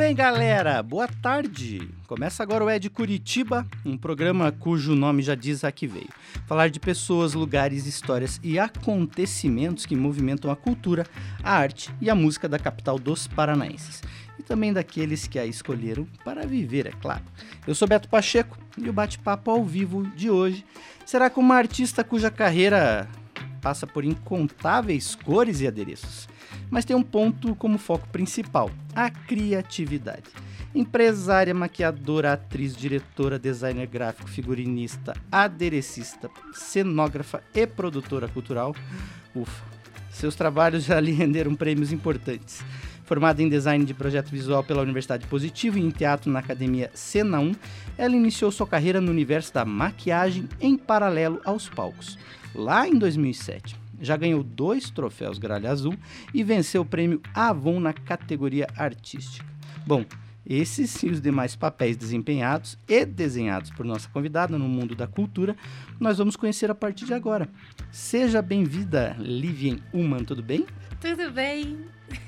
Bem, galera. Boa tarde. Começa agora o Ed Curitiba, um programa cujo nome já diz a que veio. Falar de pessoas, lugares, histórias e acontecimentos que movimentam a cultura, a arte e a música da capital dos paranaenses. E também daqueles que a escolheram para viver, é claro. Eu sou Beto Pacheco e o bate-papo ao vivo de hoje será com uma artista cuja carreira passa por incontáveis cores e adereços mas tem um ponto como foco principal: a criatividade. Empresária, maquiadora, atriz, diretora, designer gráfico, figurinista, aderecista, cenógrafa e produtora cultural. Ufa, seus trabalhos já lhe renderam prêmios importantes. Formada em design de projeto visual pela Universidade Positivo e em teatro na Academia Cena 1, ela iniciou sua carreira no universo da maquiagem em paralelo aos palcos, lá em 2007 já ganhou dois troféus Gralha Azul e venceu o prêmio Avon na categoria artística. Bom, esses e os demais papéis desempenhados e desenhados por nossa convidada no mundo da cultura, nós vamos conhecer a partir de agora. Seja bem-vinda, Livien Uman, tudo bem? Tudo bem.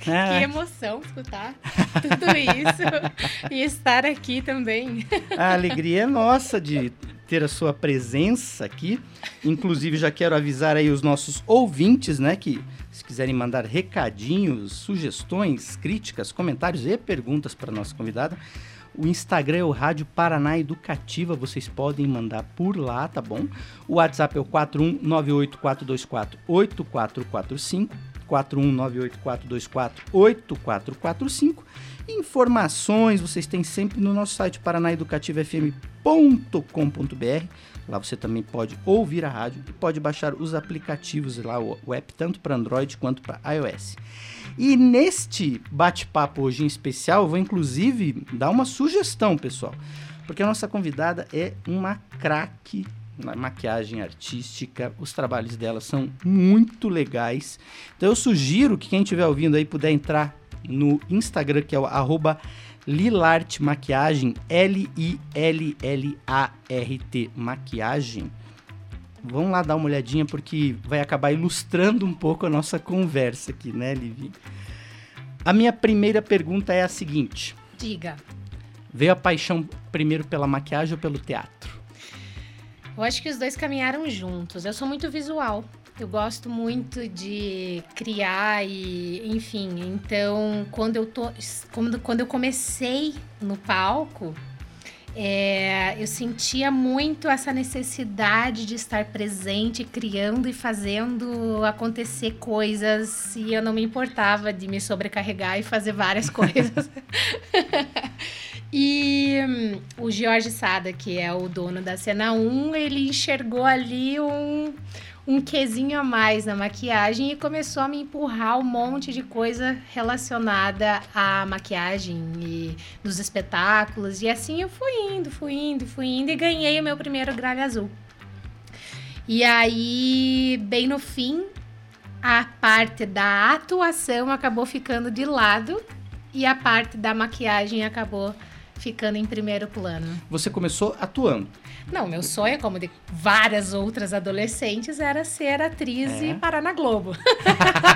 Ah. Que emoção escutar tudo isso e estar aqui também. A alegria é nossa de ter a sua presença aqui. Inclusive, já quero avisar aí os nossos ouvintes, né, que se quiserem mandar recadinhos, sugestões, críticas, comentários e perguntas para nossa convidada, o Instagram é o Rádio Paraná Educativa, vocês podem mandar por lá, tá bom? O WhatsApp é o 41984248445, 41984248445. Informações vocês têm sempre no nosso site paranaeducativofm.com.br. Lá você também pode ouvir a rádio e pode baixar os aplicativos lá, o app tanto para Android quanto para iOS. E neste bate-papo hoje em especial, eu vou inclusive dar uma sugestão, pessoal, porque a nossa convidada é uma craque na maquiagem artística. Os trabalhos dela são muito legais. Então eu sugiro que quem estiver ouvindo aí puder entrar no Instagram, que é o arroba Lilart Maquiagem, L-I-L-L-A-R-T Maquiagem. Vamos lá dar uma olhadinha porque vai acabar ilustrando um pouco a nossa conversa aqui, né, Livi? A minha primeira pergunta é a seguinte: Diga. Veio a paixão primeiro pela maquiagem ou pelo teatro? Eu acho que os dois caminharam juntos. Eu sou muito visual. Eu gosto muito de criar e, enfim, então quando eu tô, quando, quando eu comecei no palco, é, eu sentia muito essa necessidade de estar presente, criando e fazendo acontecer coisas, e eu não me importava de me sobrecarregar e fazer várias coisas. e hum, o Jorge Sada, que é o dono da Cena 1, ele enxergou ali um um quesinho a mais na maquiagem e começou a me empurrar um monte de coisa relacionada à maquiagem e nos espetáculos. E assim eu fui indo, fui indo, fui indo e ganhei o meu primeiro gralha azul. E aí, bem no fim, a parte da atuação acabou ficando de lado e a parte da maquiagem acabou ficando em primeiro plano. Você começou atuando? Não, meu sonho, como de várias outras adolescentes, era ser atriz é. e parar na Globo.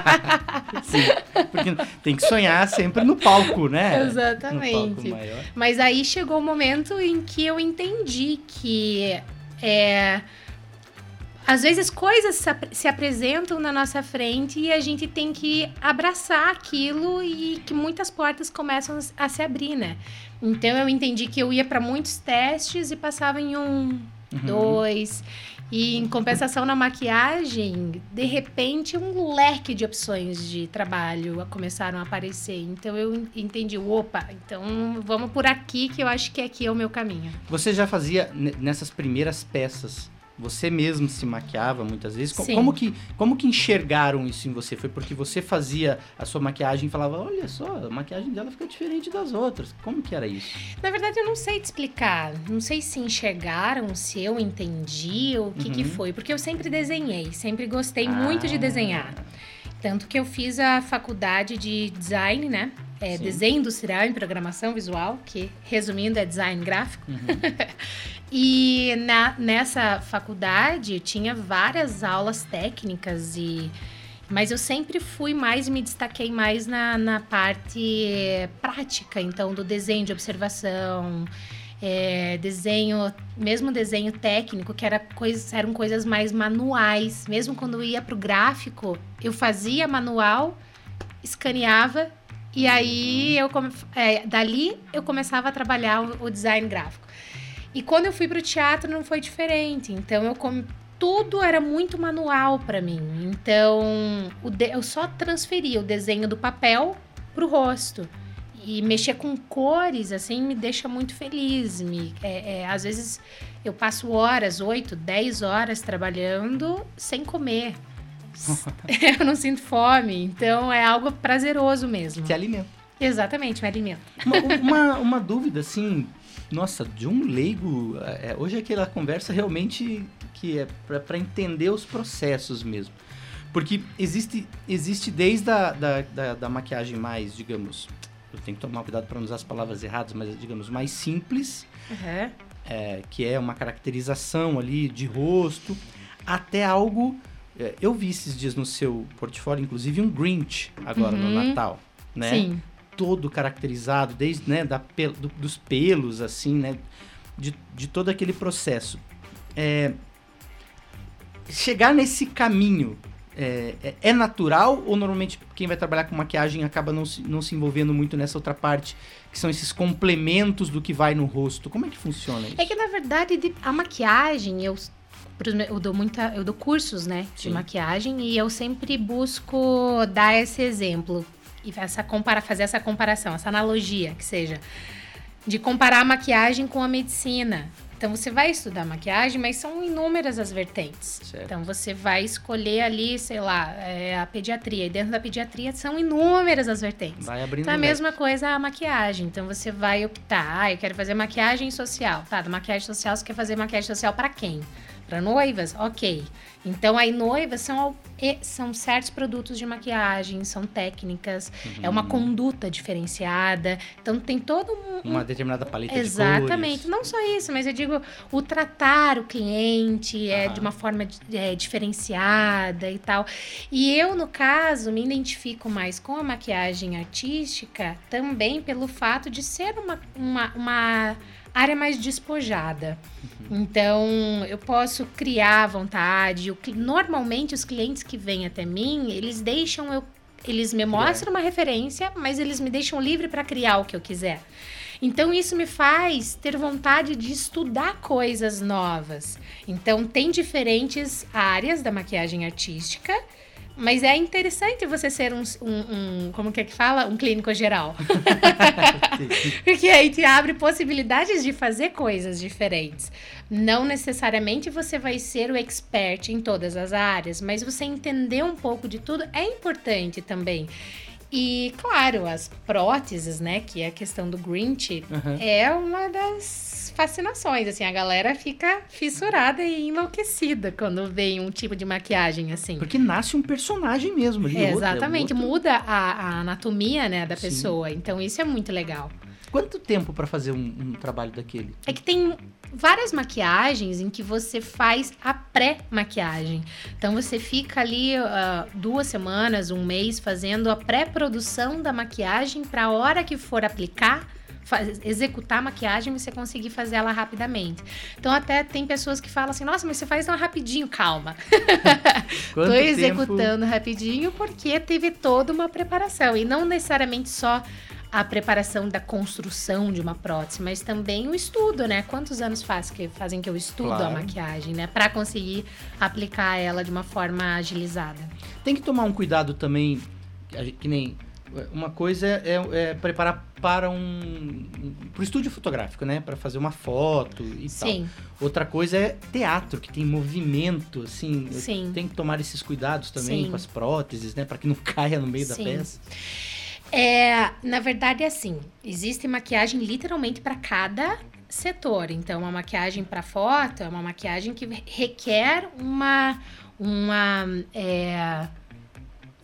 Sim, porque tem que sonhar sempre no palco, né? Exatamente. Palco Mas aí chegou o um momento em que eu entendi que é, às vezes coisas se, apresentam na nossa frente e a gente tem que abraçar aquilo e que muitas portas começam a se abrir, né? Então eu entendi que eu ia para muitos testes e passava em um, uhum. dois. E em compensação na maquiagem, de repente um leque de opções de trabalho começaram a aparecer. Então eu entendi, opa, então vamos por aqui que eu acho que aqui é o meu caminho. Você já fazia nessas primeiras peças você mesmo se maquiava muitas vezes. Sim. Como que, como que enxergaram isso em você? Foi porque você fazia a sua maquiagem e falava, olha só, a maquiagem dela fica diferente das outras. Como que era isso? Na verdade, eu não sei te explicar. Não sei se enxergaram, se eu entendi o que, uhum. que foi. Porque eu sempre desenhei, sempre gostei ah. muito de desenhar. Tanto que eu fiz a faculdade de design, né? É, desenho industrial em programação visual, que resumindo é design gráfico. Uhum. e na, nessa faculdade tinha várias aulas técnicas e mas eu sempre fui mais, me destaquei mais na, na parte prática, então, do desenho de observação, é, desenho, mesmo desenho técnico, que era coisa, eram coisas mais manuais. Mesmo quando eu ia para o gráfico, eu fazia manual, escaneava e aí eu é, dali eu começava a trabalhar o, o design gráfico. E quando eu fui para o teatro não foi diferente. Então eu tudo era muito manual para mim. Então, eu só transferia o desenho do papel pro rosto. E mexer com cores, assim, me deixa muito feliz. Me, é, é, às vezes eu passo horas, 8, 10 horas trabalhando sem comer. eu não sinto fome. Então, é algo prazeroso mesmo. Te alimenta. Exatamente, me alimenta. Uma, uma, uma dúvida, assim, nossa, de um leigo, é, hoje aquela conversa realmente que é para entender os processos mesmo. Porque existe, existe desde a da, da, da maquiagem mais, digamos, eu tenho que tomar cuidado para não usar as palavras erradas, mas digamos, mais simples, uhum. é, que é uma caracterização ali de rosto, até algo. É, eu vi esses dias no seu portfólio, inclusive, um Grinch agora uhum. no Natal, né? Sim. Todo caracterizado, desde né, da, do, dos pelos, assim, né? De, de todo aquele processo. É, chegar nesse caminho é, é, é, natural ou normalmente quem vai trabalhar com maquiagem acaba não se, não se envolvendo muito nessa outra parte, que são esses complementos do que vai no rosto? Como é que funciona isso? É que na verdade a maquiagem, eu, eu dou muita, eu dou cursos, né, de Sim. maquiagem e eu sempre busco dar esse exemplo e essa compara, fazer essa comparação, essa analogia que seja de comparar a maquiagem com a medicina. Então você vai estudar maquiagem, mas são inúmeras as vertentes. Certo. Então você vai escolher ali, sei lá, é, a pediatria. E dentro da pediatria são inúmeras as vertentes. Vai abrindo. Então a mesma coisa a maquiagem. Então você vai optar, ah, eu quero fazer maquiagem social. Tá, da maquiagem social você quer fazer maquiagem social para quem? Para noivas? Ok. Então, aí, noivas são, são certos produtos de maquiagem, são técnicas, uhum. é uma conduta diferenciada. Então, tem todo um. Uma determinada paleta Exatamente. de Não só isso, mas eu digo o tratar o cliente é, de uma forma é, diferenciada e tal. E eu, no caso, me identifico mais com a maquiagem artística também pelo fato de ser uma, uma, uma área mais despojada. Uhum. Então, eu posso criar à vontade. Normalmente, os clientes que vêm até mim, eles deixam eu. Eles me mostram uma referência, mas eles me deixam livre para criar o que eu quiser. Então, isso me faz ter vontade de estudar coisas novas. Então, tem diferentes áreas da maquiagem artística mas é interessante você ser um, um, um, como que é que fala? Um clínico geral. Porque aí te abre possibilidades de fazer coisas diferentes. Não necessariamente você vai ser o expert em todas as áreas, mas você entender um pouco de tudo é importante também. E, claro, as próteses, né? Que é a questão do Grinch, uhum. é uma das fascinações, assim. A galera fica fissurada e enlouquecida quando vem um tipo de maquiagem, assim. Porque nasce um personagem mesmo. Ali, é, exatamente. Outro... Muda a, a, anatomia, né, da Sim. pessoa. Então, isso é muito legal. Quanto tempo para fazer um, um trabalho daquele? É que tem várias maquiagens em que você faz a pré-maquiagem. Então você fica ali uh, duas semanas, um mês fazendo a pré-produção da maquiagem para a hora que for aplicar Faz, executar a maquiagem você conseguir fazer ela rapidamente. Então, até tem pessoas que falam assim: nossa, mas você faz tão rapidinho, calma. Tô executando tempo? rapidinho porque teve toda uma preparação. E não necessariamente só a preparação da construção de uma prótese, mas também o estudo, né? Quantos anos faz que fazem que eu estudo claro. a maquiagem, né? Para conseguir aplicar ela de uma forma agilizada. Tem que tomar um cuidado também, que nem uma coisa é, é preparar para um, um estúdio fotográfico, né, para fazer uma foto e Sim. tal. Outra coisa é teatro que tem movimento, assim. Sim. Tem que tomar esses cuidados também Sim. com as próteses, né, para que não caia no meio Sim. da peça. É, na verdade, é assim: existe maquiagem literalmente para cada setor. Então, uma maquiagem para foto é uma maquiagem que requer uma, uma é,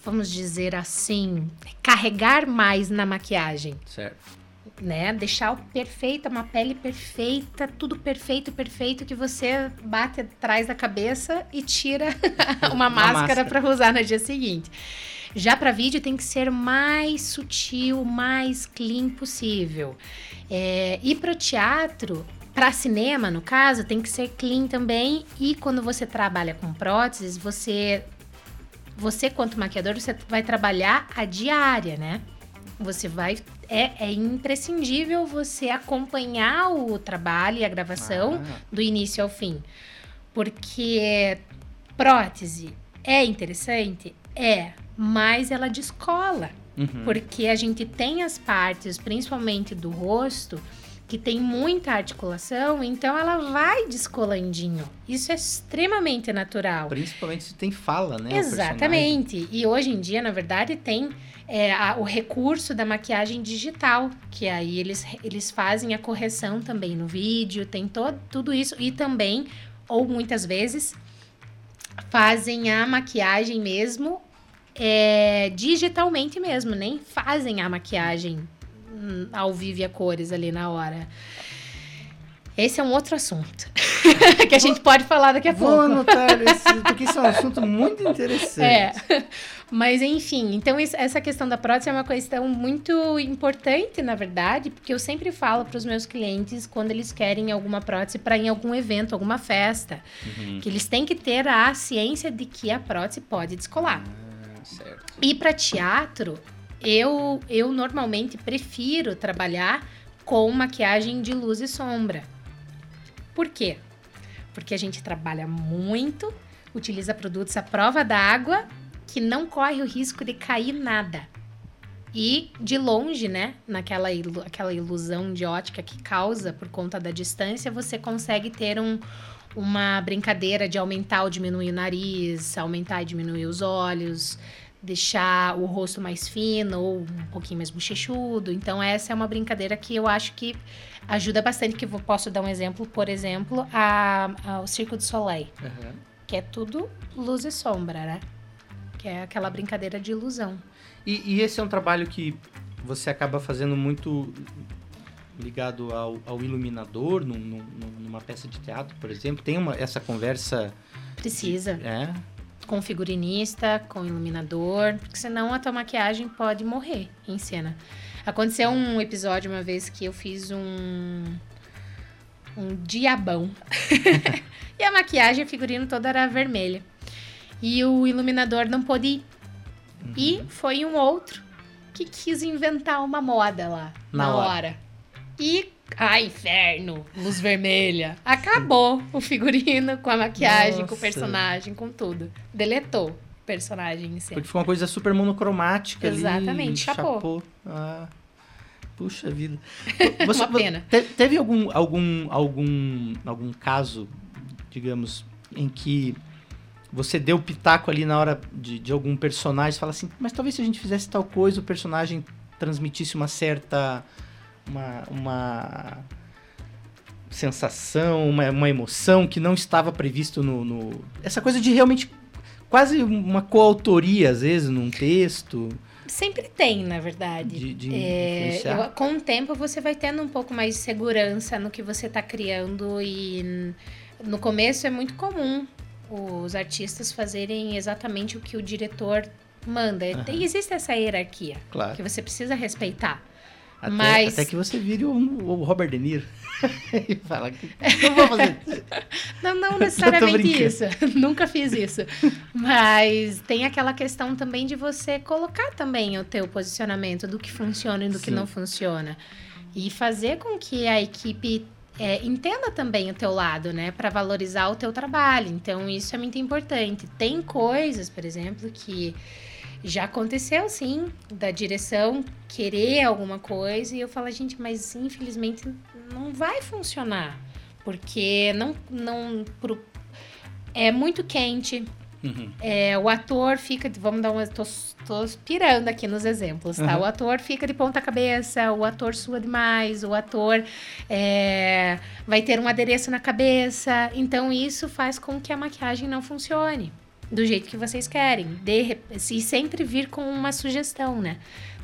vamos dizer assim, carregar mais na maquiagem. Certo né? Deixar perfeita, uma pele perfeita, tudo perfeito, perfeito, que você bate atrás da cabeça e tira uma, uma máscara para usar no dia seguinte. Já para vídeo tem que ser mais sutil, mais clean possível. É, e para o teatro, para cinema, no caso, tem que ser clean também. E quando você trabalha com próteses, você, você quanto maquiador, você vai trabalhar a diária, né? Você vai é, é imprescindível você acompanhar o trabalho e a gravação ah. do início ao fim. Porque prótese é interessante? É, mas ela descola. Uhum. Porque a gente tem as partes, principalmente do rosto, que tem muita articulação, então ela vai descolandinho. Isso é extremamente natural. Principalmente se tem fala, né? Exatamente. E hoje em dia, na verdade, tem é, a, o recurso da maquiagem digital, que aí eles, eles fazem a correção também no vídeo, tem todo, tudo isso. E também, ou muitas vezes, fazem a maquiagem mesmo é, digitalmente mesmo, nem fazem a maquiagage hum, ao vivo e a cores ali na hora. Esse é um outro assunto que a gente pode falar daqui a Vou pouco. Vou anotar esse, porque isso é um assunto muito interessante. É. Mas enfim, então isso, essa questão da prótese é uma questão muito importante, na verdade, porque eu sempre falo para os meus clientes quando eles querem alguma prótese para em algum evento, alguma festa, uhum. que eles têm que ter a ciência de que a prótese pode descolar. Ah, certo. E para teatro, eu eu normalmente prefiro trabalhar com maquiagem de luz e sombra. Por quê? Porque a gente trabalha muito, utiliza produtos à prova d'água, que não corre o risco de cair nada. E de longe, né, naquela ilu aquela ilusão de ótica que causa por conta da distância, você consegue ter um, uma brincadeira de aumentar ou diminuir o nariz, aumentar e diminuir os olhos, deixar o rosto mais fino ou um pouquinho mais bochechudo. Então, essa é uma brincadeira que eu acho que ajuda bastante. Que eu posso dar um exemplo, por exemplo, a, a o Circo do Soleil, uhum. que é tudo luz e sombra, né? Que é aquela brincadeira de ilusão. E, e esse é um trabalho que você acaba fazendo muito ligado ao, ao iluminador, num, num, numa peça de teatro, por exemplo? Tem uma, essa conversa... Precisa. De, é? Com figurinista, com iluminador, porque senão a tua maquiagem pode morrer em cena. Aconteceu um episódio uma vez que eu fiz um um diabão. e a maquiagem, o figurino todo era vermelha. E o iluminador não pôde ir. Uhum. E foi um outro que quis inventar uma moda lá na, na hora. hora. E Ai, inferno, luz vermelha. Acabou o figurino com a maquiagem, Nossa. com o personagem, com tudo. Deletou o personagem em si. Porque ficou uma coisa super monocromática Exatamente, ali. Exatamente, chapou. Ah, puxa vida. Você, uma pena. Te, teve algum, algum, algum, algum caso, digamos, em que você deu pitaco ali na hora de, de algum personagem e fala assim, mas talvez se a gente fizesse tal coisa, o personagem transmitisse uma certa uma, uma sensação, uma, uma emoção que não estava previsto no, no, Essa coisa de realmente quase uma coautoria, às vezes, num texto. Sempre tem, na verdade. De, de é, eu, com o tempo você vai tendo um pouco mais de segurança no que você está criando e no começo é muito comum os artistas fazerem exatamente o que o diretor manda. Uhum. existe essa hierarquia claro. que você precisa respeitar. Até, Mas... até que você vire o, o Robert De Niro. e fala que não vou fazer Não, não necessariamente isso. Nunca fiz isso. Mas tem aquela questão também de você colocar também o teu posicionamento do que funciona e do Sim. que não funciona. E fazer com que a equipe é, entenda também o teu lado, né? Para valorizar o teu trabalho. Então, isso é muito importante. Tem coisas, por exemplo, que já aconteceu, sim, da direção querer alguma coisa e eu falo, gente, mas infelizmente não vai funcionar. Porque não. não pro, é muito quente. Uhum. É, o ator fica. Vamos dar uma. Tô, tô pirando aqui nos exemplos, tá? Uhum. O ator fica de ponta cabeça, o ator sua demais, o ator é, vai ter um adereço na cabeça. Então, isso faz com que a maquiagem não funcione. Do jeito que vocês querem. De, e sempre vir com uma sugestão, né?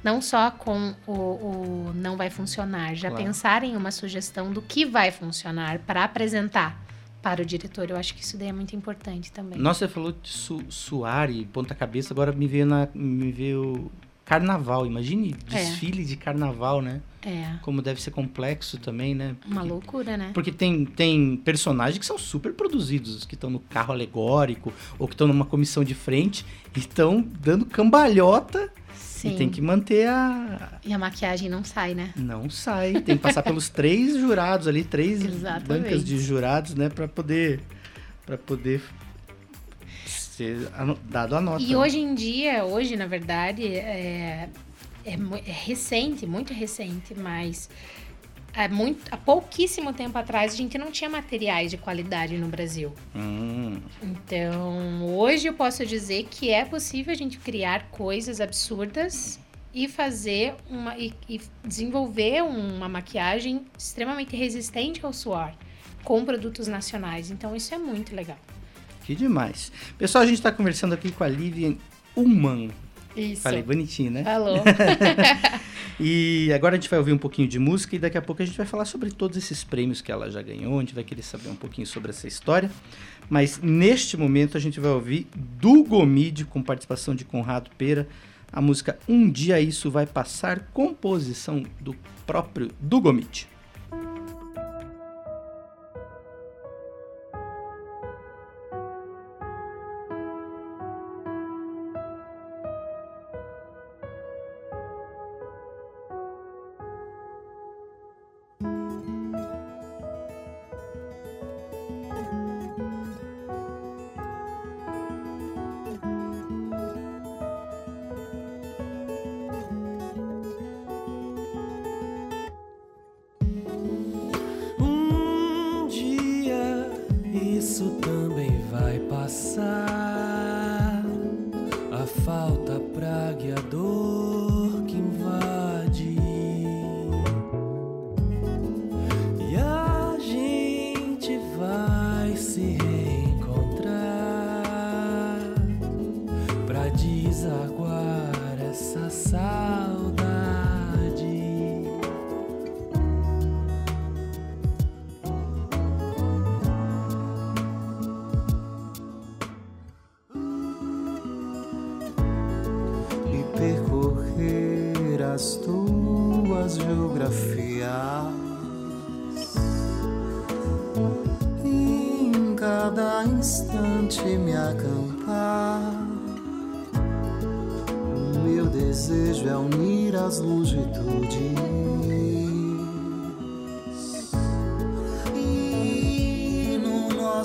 Não só com o, o não vai funcionar, já claro. pensar em uma sugestão do que vai funcionar para apresentar para o diretor. Eu acho que isso daí é muito importante também. Nossa, você falou de su suar e ponta-cabeça, agora me veio, na, me veio carnaval. Imagine é. desfile é. de carnaval, né? É. Como deve ser complexo também, né? Porque, Uma loucura, né? Porque tem, tem personagens que são super produzidos, que estão no carro alegórico ou que estão numa comissão de frente e estão dando cambalhota. Sim. E tem que manter a. E a maquiagem não sai, né? Não sai. Tem que passar pelos três jurados ali, três bancas de jurados, né? para poder. para poder ser dado a nota. E hoje em dia, hoje, na verdade, é, é, é recente, muito recente, mas há, muito, há pouquíssimo tempo atrás a gente não tinha materiais de qualidade no Brasil. Hum. Então, hoje eu posso dizer que é possível a gente criar coisas absurdas e fazer uma e, e desenvolver uma maquiagem extremamente resistente ao suor com produtos nacionais. Então, isso é muito legal. Que demais. Pessoal, a gente está conversando aqui com a Livian Uman. Isso. Falei bonitinho, né? Falou. e agora a gente vai ouvir um pouquinho de música e daqui a pouco a gente vai falar sobre todos esses prêmios que ela já ganhou. A gente vai querer saber um pouquinho sobre essa história. Mas neste momento a gente vai ouvir do Gomide com participação de Conrado Pera, a música Um Dia Isso Vai Passar, composição do próprio do Gomide.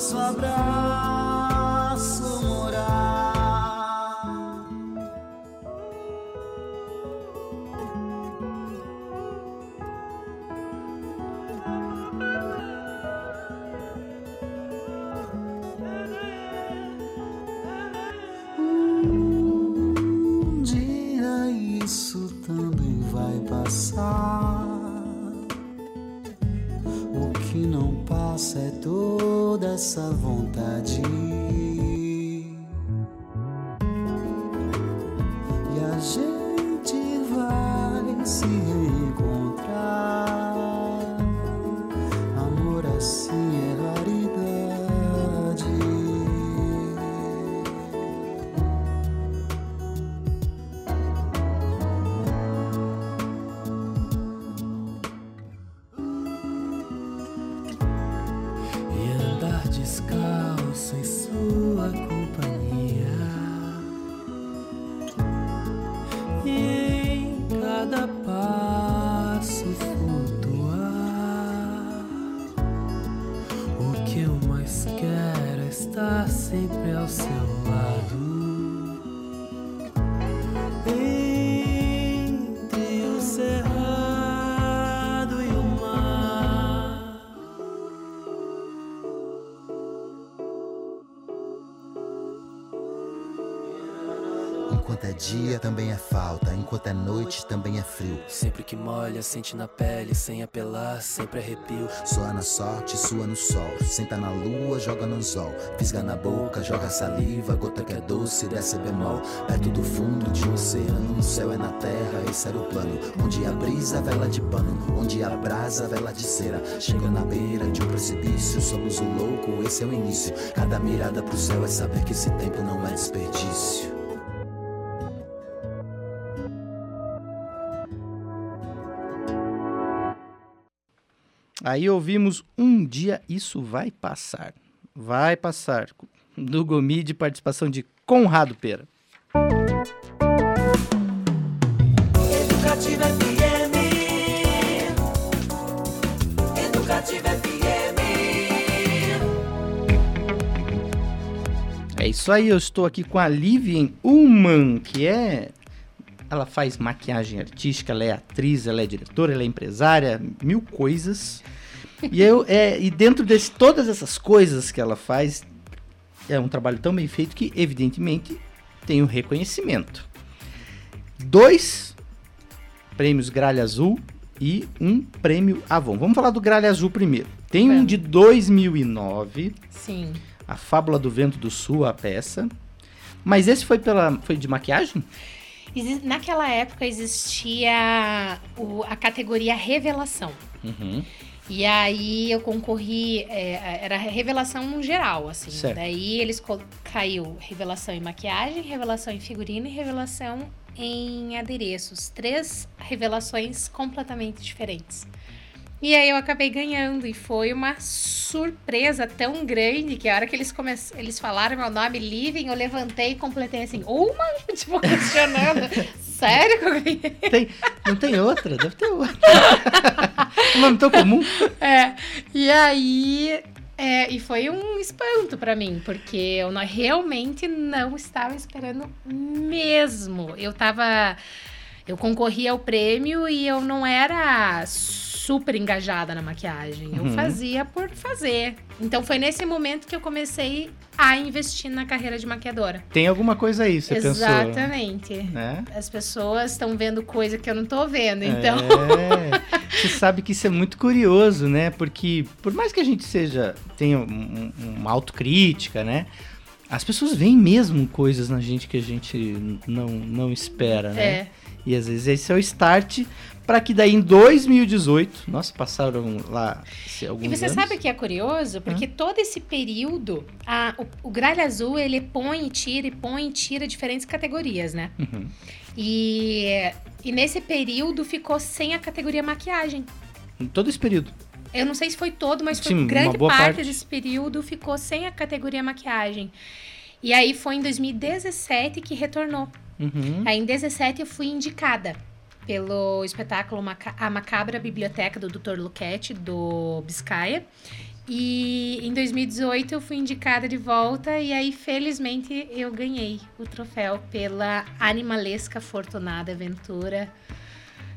nosso abraço. Enquanto é noite, também é frio. Sempre que molha, sente na pele, sem apelar, sempre arrepio. Soa na sorte, sua no sol. Senta na lua, joga no anzol. Fisga na boca, joga saliva. Gota que é doce, desce bemol. Perto do fundo de um oceano, no céu é na terra, esse era o plano. Onde a brisa, vela de pano. Onde a brasa, vela de cera. Chega na beira de um precipício, somos o louco, esse é o início. Cada mirada pro céu é saber que esse tempo não é desperdício. Aí ouvimos Um Dia Isso Vai Passar. Vai passar. Do Gomi de participação de Conrado Pera. Educativa FM. Educativa FM. É isso aí, eu estou aqui com a Livian Ullman, que é ela faz maquiagem artística, ela é atriz, ela é diretora, ela é empresária, mil coisas. E, eu, é, e dentro de todas essas coisas que ela faz, é um trabalho tão bem feito que, evidentemente, tem o um reconhecimento. Dois prêmios Gralha Azul e um prêmio Avon. Vamos falar do Gralha Azul primeiro. Tem um de 2009. Sim. A Fábula do Vento do Sul, a peça. Mas esse foi pela foi de maquiagem? Naquela época existia o, a categoria revelação. Uhum. E aí eu concorri, é, era revelação geral, assim. Certo. Daí eles caiu revelação em maquiagem, revelação em figurino e revelação em adereços. Três revelações completamente diferentes. E aí eu acabei ganhando e foi uma surpresa tão grande que a hora que eles come... eles falaram meu nome Living, eu levantei e completei assim, uma, tipo, questionando. Sério que eu ganhei? Tem, não tem outra? Deve ter outra. um nome tão comum. É, e aí é, e foi um espanto para mim, porque eu não, realmente não estava esperando mesmo. Eu tava. Eu concorri ao prêmio e eu não era super engajada na maquiagem. Eu uhum. fazia por fazer. Então foi nesse momento que eu comecei a investir na carreira de maquiadora. Tem alguma coisa aí, você Exatamente. pensou? Exatamente. Né? As pessoas estão vendo coisa que eu não tô vendo, então. É. você sabe que isso é muito curioso, né? Porque por mais que a gente seja tenha um, uma autocrítica, né? As pessoas veem mesmo coisas na gente que a gente não, não espera, né? É. E às vezes esse é o start para que daí em 2018, nossa, passaram lá alguns E você anos. sabe o que é curioso? Porque todo esse período, a, o, o gralha azul, ele põe e tira, e põe e tira diferentes categorias, né? Uhum. E, e nesse período ficou sem a categoria maquiagem. Em todo esse período? Eu não sei se foi todo, mas Sim, foi grande parte, parte desse período ficou sem a categoria maquiagem. E aí foi em 2017 que retornou. Uhum. Aí em 2017 eu fui indicada pelo espetáculo A Macabra Biblioteca do Dr. Luquete, do Biscaia. E em 2018 eu fui indicada de volta e aí felizmente eu ganhei o troféu pela animalesca afortunada aventura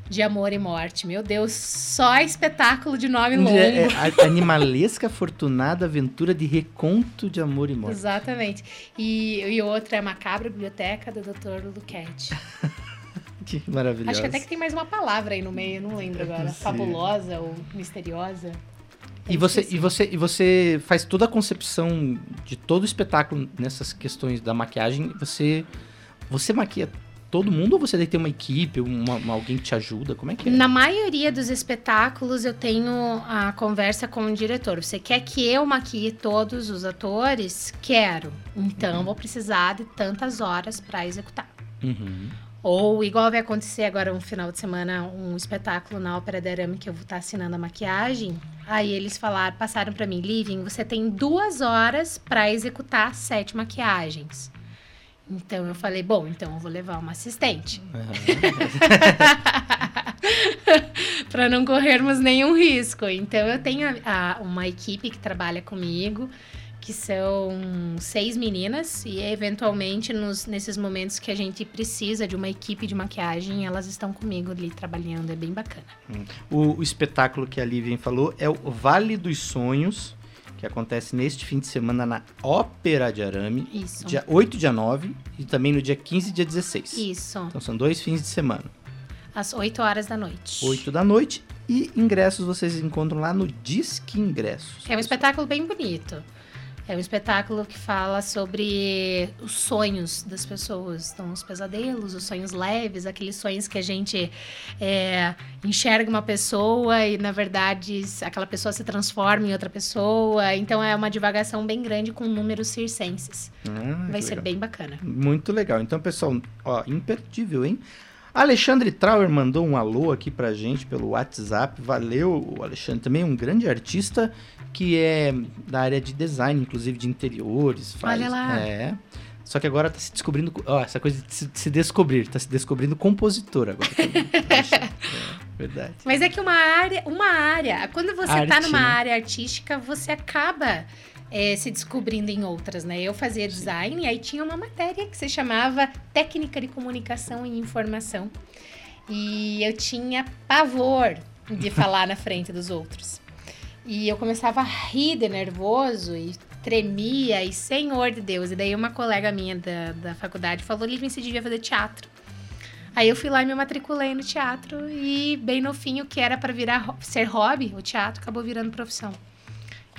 de amor e morte. Meu Deus, só espetáculo de nome longo. É, é, animalesca afortunada aventura de reconto de amor e morte. Exatamente. E, e outra é a Macabra Biblioteca do Dr. Luquete. Que maravilhoso. Acho que até que tem mais uma palavra aí no meio, não lembro agora. Fabulosa ou misteriosa. E você, e, você, e você faz toda a concepção de todo o espetáculo nessas questões da maquiagem. Você, você maquia todo mundo ou você tem uma equipe, uma, uma, alguém que te ajuda? Como é que é? Na maioria dos espetáculos eu tenho a conversa com o diretor. Você quer que eu maquie todos os atores? Quero. Então uhum. vou precisar de tantas horas para executar. Uhum. Ou, igual vai acontecer agora um final de semana, um espetáculo na Ópera de Arame que eu vou estar assinando a maquiagem. Aí eles falaram, passaram para mim, Living, você tem duas horas para executar sete maquiagens. Então eu falei, bom, então eu vou levar uma assistente. Uhum. para não corrermos nenhum risco. Então eu tenho a, a, uma equipe que trabalha comigo que são seis meninas e eventualmente nos, nesses momentos que a gente precisa de uma equipe de maquiagem, elas estão comigo ali trabalhando, é bem bacana. Hum. O, o espetáculo que a Lívia falou é o Vale dos Sonhos que acontece neste fim de semana na Ópera de Arame. Isso. Dia 8 dia 9 e também no dia 15 e dia 16. Isso. Então são dois fins de semana. Às 8 horas da noite. 8 da noite e ingressos vocês encontram lá no Disque Ingressos. É um espetáculo bem bonito. É um espetáculo que fala sobre os sonhos das pessoas, então os pesadelos, os sonhos leves, aqueles sonhos que a gente é, enxerga uma pessoa e na verdade aquela pessoa se transforma em outra pessoa. Então é uma divagação bem grande com números circenses. Ah, Vai ser legal. bem bacana. Muito legal. Então, pessoal, ó, imperdível, hein? Alexandre Trauer mandou um alô aqui pra gente pelo WhatsApp. Valeu, Alexandre. Também um grande artista que é da área de design, inclusive de interiores. Faz, Olha lá. É. Só que agora tá se descobrindo. Ó, essa coisa de se, se descobrir. Tá se descobrindo compositor agora. também. é, verdade. Mas é que uma área, uma área, quando você Arte, tá numa né? área artística, você acaba é, se descobrindo em outras, né? Eu fazia design e aí tinha uma matéria que se chamava Técnica de Comunicação e Informação. E eu tinha pavor de falar na frente dos outros. E eu começava a rir de nervoso e tremia, e senhor de Deus. E daí uma colega minha da, da faculdade falou, Lívia, você devia fazer teatro. Aí eu fui lá e me matriculei no teatro e bem no fim o que era para virar ser hobby, o teatro acabou virando profissão.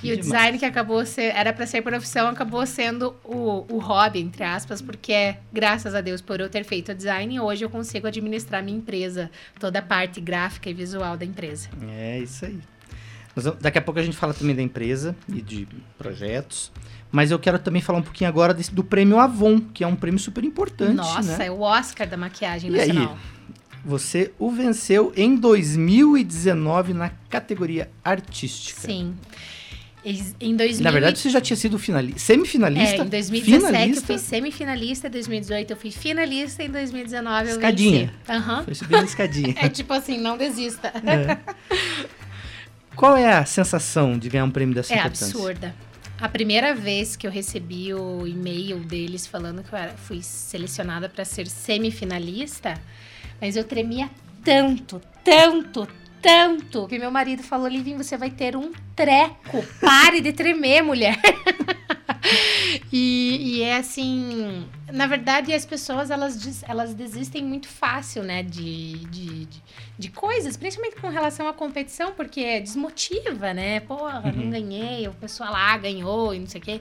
Que e o design que acabou ser, era para ser profissão acabou sendo o, o hobby entre aspas, porque é graças a Deus por eu ter feito o design, hoje eu consigo administrar minha empresa, toda a parte gráfica e visual da empresa. É isso aí. Vamos- daqui a pouco a gente fala também da empresa e de projetos. Mas eu quero também falar um pouquinho agora desse- do prêmio Avon, que é um prêmio super importante, Nossa, né? é o Oscar da maquiagem E aí? nacional. Você o venceu em 2019 na categoria artística. Sim. Em- Em 2000 Na verdade, você já tinha sido finali- semifinalista? É, em 2017 finalista, eu fui semifinalista, em 2018 eu fui finalista, em 2019 eu Escadinha. venci. Aham. Foi subindo a escadinha. É tipo assim, não desista. É. Qual é a sensação de ganhar um prêmio dessa É importância? absurda. A primeira vez que eu recebi o e-mail deles falando que eu era- fui selecionada para ser semifinalista, mas eu tremia tanto, tanto, tanto, que meu marido falou: Livinho, você vai ter um treco. Pare de tremer, mulher. E, e é assim, na verdade as pessoas elas, des- elas desistem muito fácil, né, de, de, de, de coisas, principalmente com relação à competição, porque desmotiva, né, porra, Uhum. não ganhei, o pessoal lá ganhou e não sei o quê.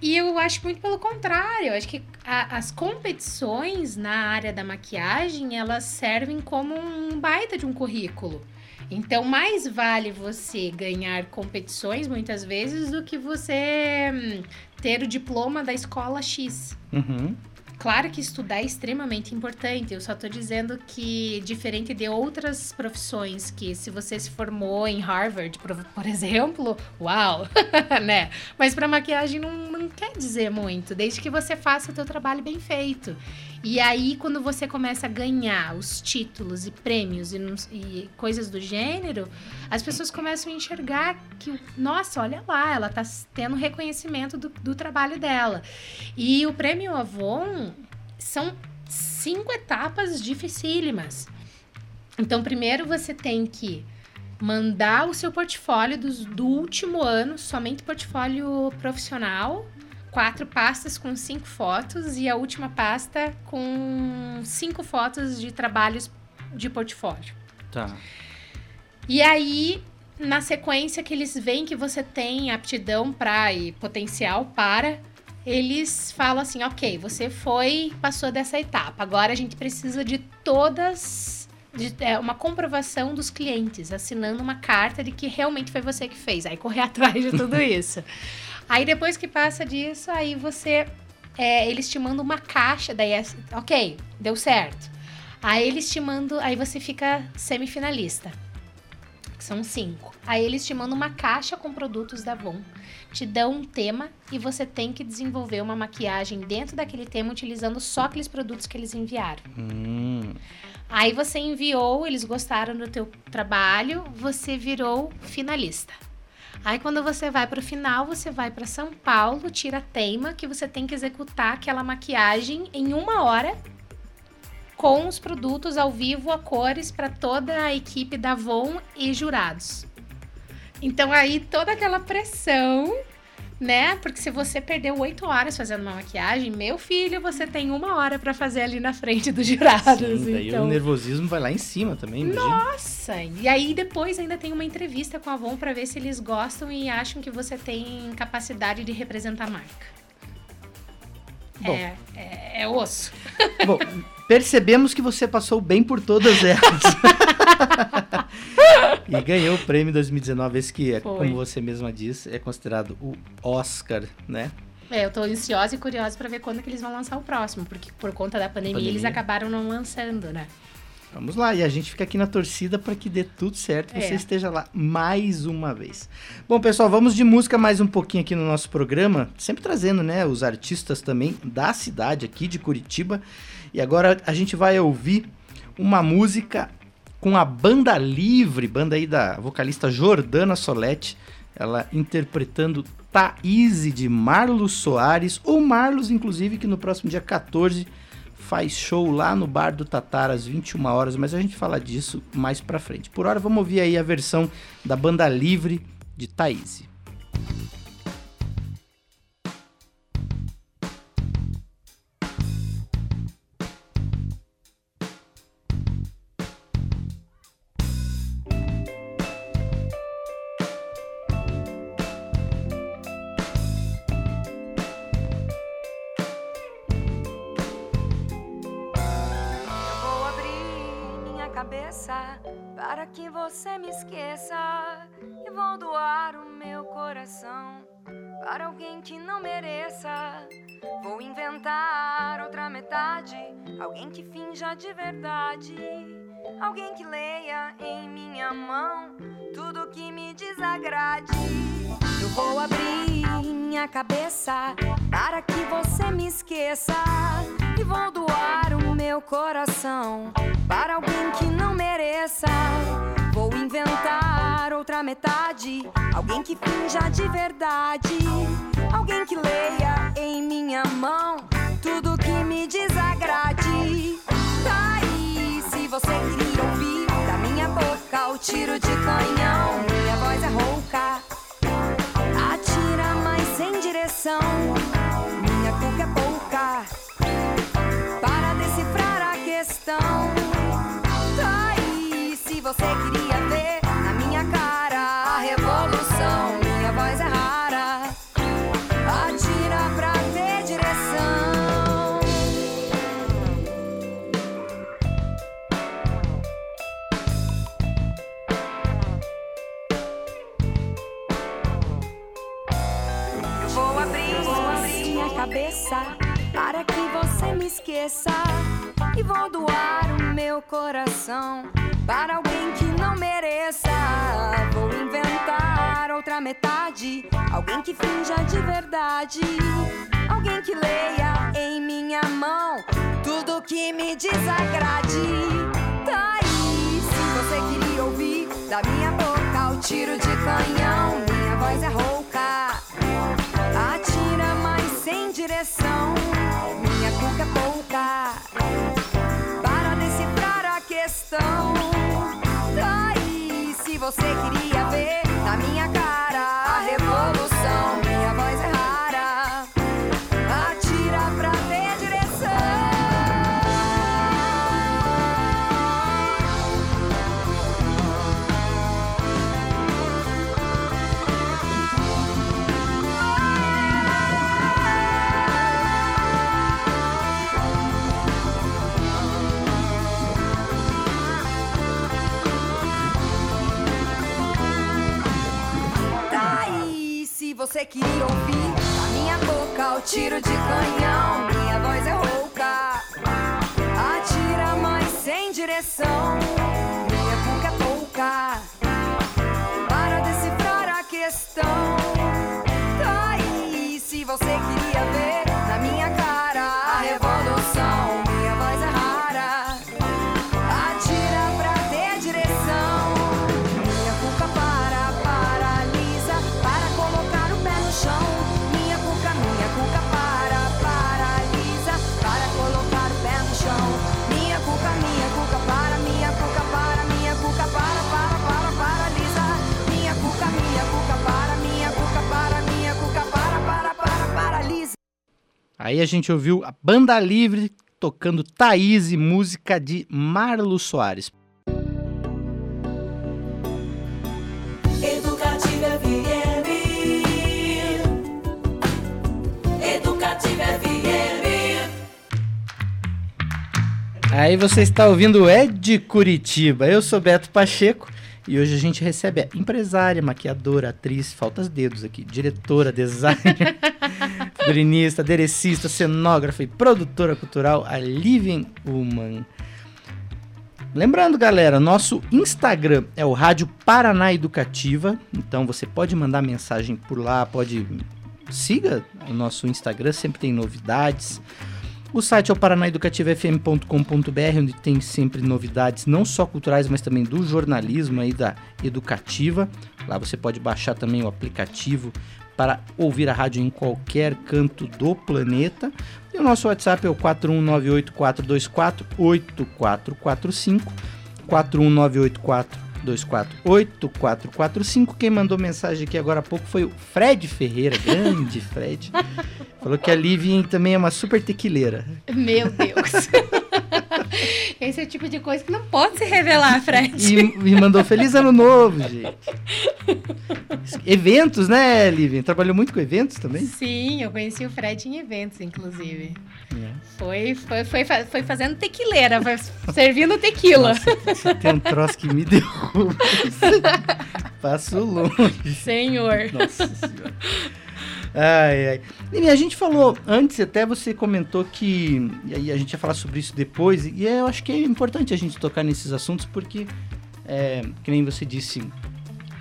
E eu acho muito pelo contrário, eu acho que a- as competições na área da maquiagem, elas servem como um baita de um currículo. Então, mais vale você ganhar competições, muitas vezes, do que você hum, ter o diploma da escola X. Uhum. Claro que estudar é extremamente importante. Eu só tô dizendo que, diferente de outras profissões, que se você se formou em Harvard, por, por exemplo, uau, né? Mas para maquiagem não, não quer dizer muito, desde que você faça o teu trabalho bem feito. E aí, quando você começa a ganhar os títulos e prêmios e, e coisas do gênero, as pessoas começam a enxergar que, nossa, olha lá, ela tá tendo reconhecimento do, do trabalho dela. E o prêmio Avon são cinco etapas dificílimas. Então, primeiro você tem que mandar o seu portfólio dos- do, último ano, somente portfólio profissional, quatro pastas com cinco fotos e a última pasta com cinco fotos de trabalhos de portfólio. Tá. E aí, na sequência que eles veem que você tem aptidão para e potencial para, eles falam assim: ok, você foi, passou dessa etapa. Agora a gente precisa de todas. De, é, uma comprovação dos clientes, assinando uma carta de que realmente foi você que fez. Aí correr atrás de tudo isso. Aí depois que passa disso, aí você. é, eles te mandam uma caixa, daí é, ok, deu certo. Aí eles te mandam. Aí você fica semifinalista. Que são cinco. Aí eles te mandam uma caixa com produtos da Avon, te dão um tema e você tem que desenvolver uma maquiagem dentro daquele tema utilizando só aqueles produtos que eles enviaram. Hum, Aí você enviou, eles gostaram do teu trabalho, você virou finalista. Aí quando você vai para o final, você vai para São Paulo, tira a teima que você tem que executar aquela maquiagem em uma hora com os produtos ao vivo a cores para toda a equipe da Avon e jurados. Então aí toda aquela pressão né? Porque se você perdeu oito horas fazendo uma maquiagem, meu filho, você tem uma hora para fazer ali na frente dos jurados. Sim, daí então... o nervosismo vai lá em cima também. Imagina. Nossa! E aí depois ainda tem uma entrevista com a Avon para ver se eles gostam e acham que você tem capacidade de representar a marca. Bom, é, é, é osso. Bom, percebemos que você passou bem por todas elas. e ganhou o prêmio 2019, esse que, é, como você mesma disse, é considerado o Oscar, né? É, eu tô ansiosa e curiosa para ver quando que eles vão lançar o próximo, porque por conta da pandemia, pandemia. eles acabaram não lançando, né? Vamos lá, e a gente fica aqui na torcida para que dê tudo certo e é. você esteja lá mais uma vez. Bom, pessoal, vamos de música mais um pouquinho aqui no nosso programa, sempre trazendo, né, os artistas também da cidade aqui de Curitiba. E agora a gente vai ouvir uma música com a Banda Livre, banda aí da vocalista Jordana Soletti, ela interpretando Thaís de Marlos Soares, ou Marlos, inclusive, que no próximo dia 14 faz show lá no Bar do Tatar às 21 horas, mas a gente fala disso mais pra frente. Por hora, vamos ouvir aí a versão da Banda Livre de Thaís. Alguém que finja de verdade, alguém que leia em minha mão tudo que me desagrade. Eu vou abrir minha cabeça para que você me esqueça e vou doar o meu coração para alguém que não mereça. Vou inventar outra metade. Alguém que finja de verdade. Alguém que leia em minha mão tudo que me desagrade. Tá aí, se você queria ouvir da minha boca o tiro de canhão. Minha voz é rouca, atira, mas sem direção. Minha cuca é pouca para decifrar a questão. Tá aí, se você queria. Cabeça para que você me esqueça. E vou doar o meu coração para alguém que não mereça. Vou inventar outra metade, alguém que finja de verdade. Alguém que leia em minha mão tudo que me desagrade. Tá aí, se você queria ouvir da minha boca o tiro de canhão, minha voz é rouca. Sem direção. Minha cuca é pouca para decifrar a questão. Daí, se você queria você queria ouvir a minha boca, o tiro de canhão. Minha voz é rouca, atira, mas sem direção. Minha boca é pouca para decifrar a questão. Aí a gente ouviu a Banda Livre tocando Thaís e música de Marlo Soares. Educativa FM. Educativa FM. Aí você está ouvindo é de Curitiba. Eu sou Beto Pacheco e hoje a gente recebe a empresária, maquiadora, atriz, faltas dedos aqui, diretora, designer, figurinista, aderecista, cenógrafa e produtora cultural, a Living Woman. Lembrando, galera, nosso Instagram é o Rádio Paraná Educativa, então você pode mandar mensagem por lá, pode siga o nosso Instagram, sempre tem novidades. O site é o paranaeducativofm.com.br, onde tem sempre novidades, não só culturais, mas também do jornalismo aí da educativa. Lá você pode baixar também o aplicativo para ouvir a rádio em qualquer canto do planeta. E o nosso WhatsApp é o 41984248445, 41984248445. Quem mandou mensagem aqui agora há pouco foi o Fred Ferreira, grande Fred. Falou que a Living também é uma super tequileira. Meu Deus. Esse é o tipo de coisa que não pode se revelar, Fred. E, e mandou feliz ano novo, gente. Eventos, né, Living? Trabalhou muito com eventos também? Sim, eu conheci o Fred em eventos, inclusive. É. Foi, foi, foi, foi fazendo tequileira, foi servindo tequila. Você tem um troço que me derruba. Passo longe. Senhor. Nossa senhora. Ai, ai. Living, a gente falou antes, até você comentou que. E aí a gente ia falar sobre isso depois. E eu acho que é importante a gente tocar nesses assuntos, porque, é, que nem você disse,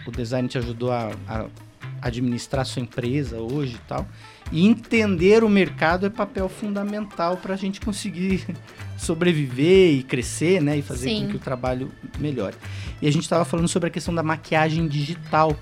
o design te ajudou a, a administrar sua empresa hoje e tal. E entender o mercado é papel fundamental para a gente conseguir sobreviver e crescer, né? E fazer Sim. com que o trabalho melhore. E a gente estava falando sobre a questão da maquiagem digital,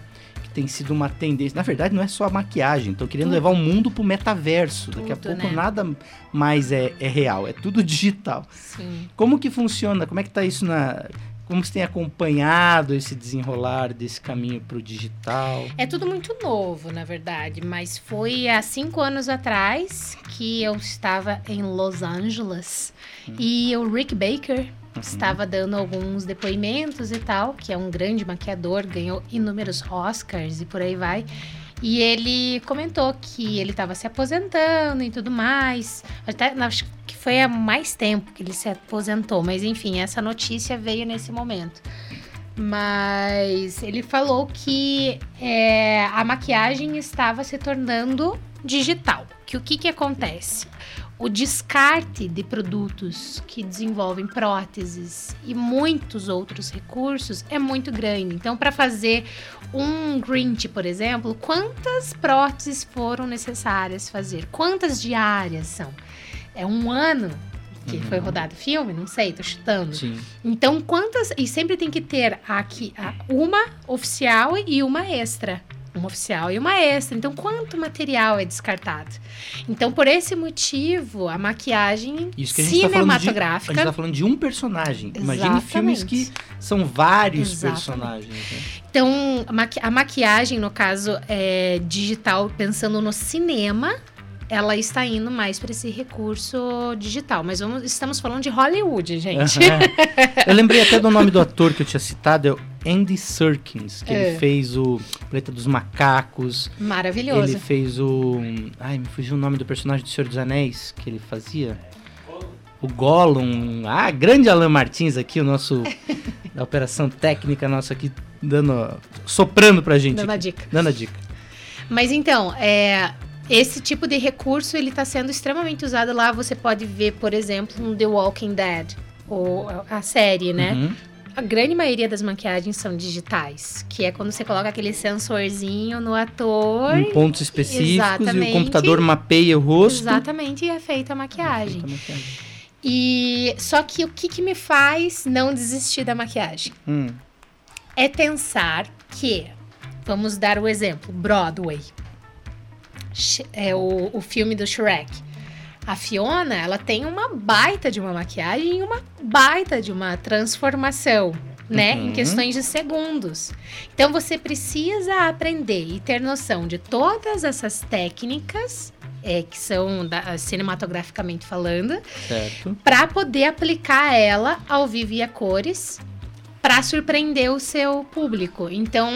tem sido uma tendência. Na verdade, não é só a maquiagem. Estão querendo Tudo. levar o mundo pro metaverso. Daqui a Tudo, pouco né? nada mais é, é real, é tudo digital. Sim. Como que funciona? Como é que tá isso na. Como você tem acompanhado esse desenrolar desse caminho pro digital? É tudo muito novo, na verdade, mas foi há cinco anos atrás que eu estava em Los Angeles e o Rick Baker estava dando alguns depoimentos e tal, que é um grande maquiador, ganhou inúmeros Oscars e por aí vai. E ele comentou que ele estava se aposentando e tudo mais. Até acho que foi há mais tempo que ele se aposentou, mas enfim, essa notícia veio nesse momento. Mas ele falou que é, a maquiagem estava se tornando digital. Que o que, que acontece? O descarte de produtos que desenvolvem próteses e muitos outros recursos é muito grande. Então, para fazer um Grinch, por exemplo, quantas próteses foram necessárias fazer? Quantas diárias são? É um ano que foi rodado o filme? Não sei, tô chutando. Sim. Então, quantas. E sempre tem que ter aqui uma oficial e uma extra. Uma oficial e uma extra. Então, quanto material é descartado? Então, por esse motivo, a maquiagem Isso que a gente tá falando de. A cinematográfica. gente tá falando de um personagem. Imagine Exatamente. filmes que são vários Exatamente. personagens. Né? Então, a, maqui- a maquiagem, no caso é, digital, pensando no cinema, ela está indo mais para esse recurso digital. Mas vamos, estamos falando de Hollywood, gente. Aham. Eu lembrei até do nome do ator que eu tinha citado, é Andy Serkins, que É. ele fez o Planeta dos Macacos, Maravilhoso. ele fez o... Ai, me fugiu o nome do personagem do Senhor dos Anéis que ele fazia. O Gollum. Ah, grande Alan Martins aqui, o nosso... da operação técnica nossa aqui, dando... soprando pra gente. Dando a dica. Dando a dica. Mas então, é, esse tipo de recurso ele está sendo extremamente usado lá. Você pode ver, por exemplo, no The Walking Dead, ou a série, né? Uhum. A grande maioria das maquiagens são digitais, que é quando você coloca aquele sensorzinho no ator. Em pontos específicos e o computador mapeia o rosto. Exatamente, e é feita a maquiagem. Feita a maquiagem. E só que o que, que me faz não desistir da maquiagem? Hum. é pensar que, vamos dar o exemplo, Broadway. É o, o filme do Shrek. A Fiona, ela tem uma baita de uma maquiagem e uma baita de uma transformação, né? Em Uhum. questões de segundos. Então você precisa aprender e ter noção de todas essas técnicas é, que são da- cinematograficamente falando, para poder aplicar ela ao vivo e a cores para surpreender o seu público. Então,